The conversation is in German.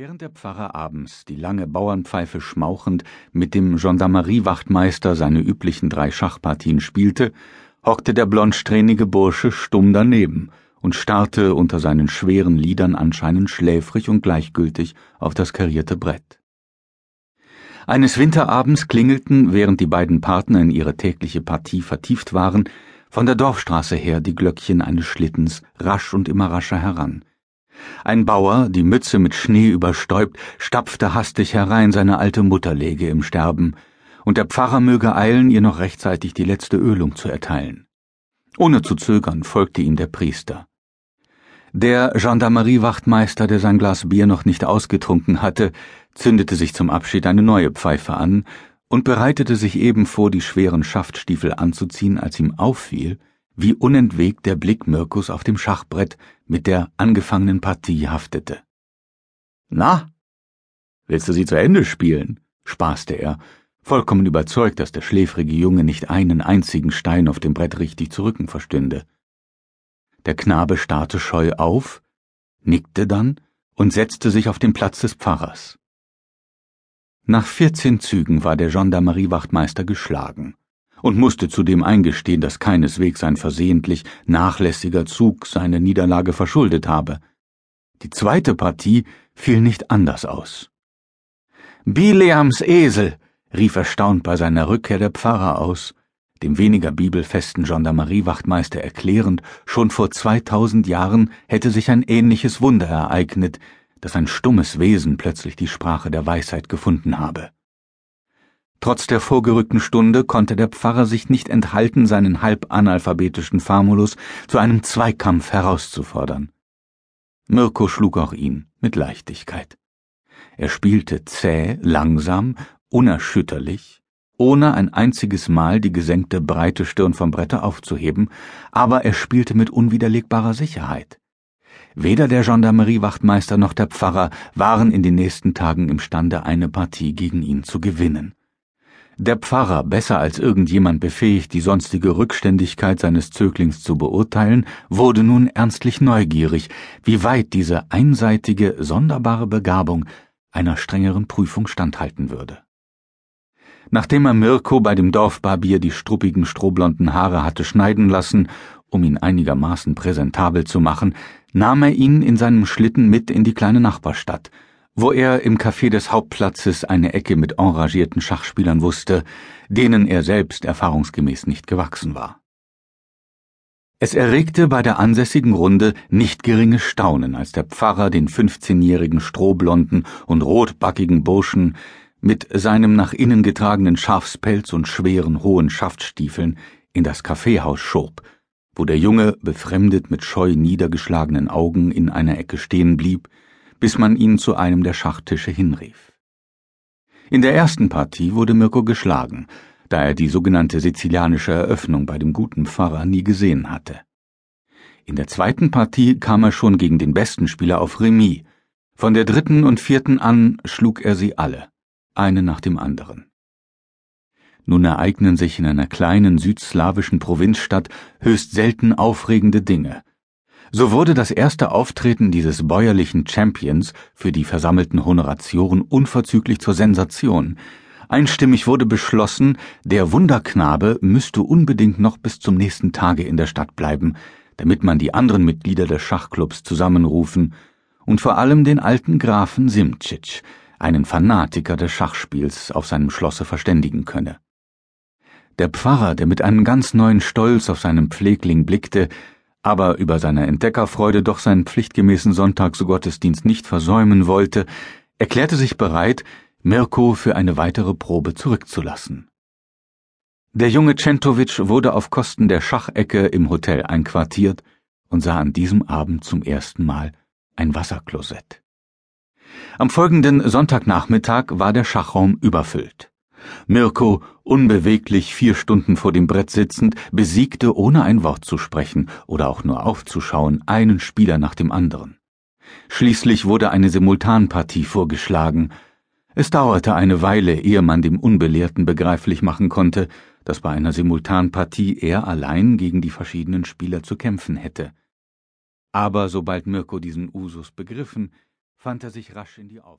Während der Pfarrer abends, die lange Bauernpfeife schmauchend, mit dem Gendarmeriewachtmeister seine üblichen drei Schachpartien spielte, hockte der blondsträhnige Bursche stumm daneben und starrte unter seinen schweren Lidern anscheinend schläfrig und gleichgültig auf das karierte Brett. Eines Winterabends klingelten, während die beiden Partner in ihre tägliche Partie vertieft waren, von der Dorfstraße her die Glöckchen eines Schlittens rasch und immer rascher heran. Ein Bauer, die Mütze mit Schnee überstäubt, stapfte hastig herein, seine alte Mutter läge im Sterben, und der Pfarrer möge eilen, ihr noch rechtzeitig die letzte Ölung zu erteilen. Ohne zu zögern folgte ihm der Priester. Der Gendarmeriewachtmeister, der sein Glas Bier noch nicht ausgetrunken hatte, zündete sich zum Abschied eine neue Pfeife an und bereitete sich eben vor, die schweren Schaftstiefel anzuziehen, als ihm auffiel, wie unentwegt der Blick Mirkus auf dem Schachbrett mit der angefangenen Partie haftete. Na, willst du sie zu Ende spielen? spaßte er, vollkommen überzeugt, dass der schläfrige Junge nicht einen einzigen Stein auf dem Brett richtig zu rücken verstünde. Der Knabe starrte scheu auf, nickte dann und setzte sich auf den Platz des Pfarrers. Nach vierzehn Zügen war der Gendarmeriewachtmeister geschlagen und musste zudem eingestehen, dass keineswegs ein versehentlich nachlässiger Zug seine Niederlage verschuldet habe. Die zweite Partie fiel nicht anders aus. Bileams Esel, rief erstaunt bei seiner Rückkehr der Pfarrer aus, dem weniger bibelfesten Gendarmeriewachtmeister erklärend, schon vor zweitausend Jahren hätte sich ein ähnliches Wunder ereignet, dass ein stummes Wesen plötzlich die Sprache der Weisheit gefunden habe. Trotz der vorgerückten Stunde konnte der Pfarrer sich nicht enthalten, seinen halb analphabetischen Famulus zu einem Zweikampf herauszufordern. Mirko schlug auch ihn mit Leichtigkeit. Er spielte zäh, langsam, unerschütterlich, ohne ein einziges Mal die gesenkte breite Stirn vom Bretter aufzuheben, aber er spielte mit unwiderlegbarer Sicherheit. Weder der Gendarmeriewachtmeister noch der Pfarrer waren in den nächsten Tagen imstande, eine Partie gegen ihn zu gewinnen. Der Pfarrer, besser als irgendjemand befähigt, die sonstige Rückständigkeit seines Zöglings zu beurteilen, wurde nun ernstlich neugierig, wie weit diese einseitige, sonderbare Begabung einer strengeren Prüfung standhalten würde. Nachdem er Mirko bei dem Dorfbarbier die struppigen strohblonden Haare hatte schneiden lassen, um ihn einigermaßen präsentabel zu machen, nahm er ihn in seinem Schlitten mit in die kleine Nachbarstadt – wo er im Café des Hauptplatzes eine Ecke mit enragierten Schachspielern wusste, denen er selbst erfahrungsgemäß nicht gewachsen war. Es erregte bei der ansässigen Runde nicht geringes Staunen, als der Pfarrer den fünfzehnjährigen strohblonden und rotbackigen Burschen mit seinem nach innen getragenen Schafspelz und schweren hohen Schaftstiefeln in das Kaffeehaus schob, wo der Junge befremdet mit scheu niedergeschlagenen Augen in einer Ecke stehen blieb, bis man ihn zu einem der Schachtische hinrief. In der ersten Partie wurde Mirko geschlagen, da er die sogenannte sizilianische Eröffnung bei dem guten Pfarrer nie gesehen hatte. In der zweiten Partie kam er schon gegen den besten Spieler auf Remis. Von der dritten und vierten an schlug er sie alle, eine nach dem anderen. Nun ereignen sich in einer kleinen südslawischen Provinzstadt höchst selten aufregende Dinge, so wurde das erste Auftreten dieses bäuerlichen Champions für die versammelten Honoratioren unverzüglich zur Sensation. Einstimmig wurde beschlossen, der Wunderknabe müsste unbedingt noch bis zum nächsten Tage in der Stadt bleiben, damit man die anderen Mitglieder des Schachclubs zusammenrufen und vor allem den alten Grafen Simcic, einen Fanatiker des Schachspiels, auf seinem Schlosse verständigen könne. Der Pfarrer, der mit einem ganz neuen Stolz auf seinen Pflegling blickte, aber über seine Entdeckerfreude doch seinen pflichtgemäßen Sonntagsgottesdienst nicht versäumen wollte, erklärte sich bereit, Mirko für eine weitere Probe zurückzulassen. Der junge Centovic wurde auf Kosten der Schachecke im Hotel einquartiert und sah an diesem Abend zum ersten Mal ein Wasserklosett. Am folgenden Sonntagnachmittag war der Schachraum überfüllt. Mirko, unbeweglich vier Stunden vor dem Brett sitzend, besiegte, ohne ein Wort zu sprechen oder auch nur aufzuschauen, einen Spieler nach dem anderen. Schließlich wurde eine Simultanpartie vorgeschlagen. Es dauerte eine Weile, ehe man dem Unbelehrten begreiflich machen konnte, dass bei einer Simultanpartie er allein gegen die verschiedenen Spieler zu kämpfen hätte. Aber sobald Mirko diesen Usus begriffen, fand er sich rasch in die Aufgabe.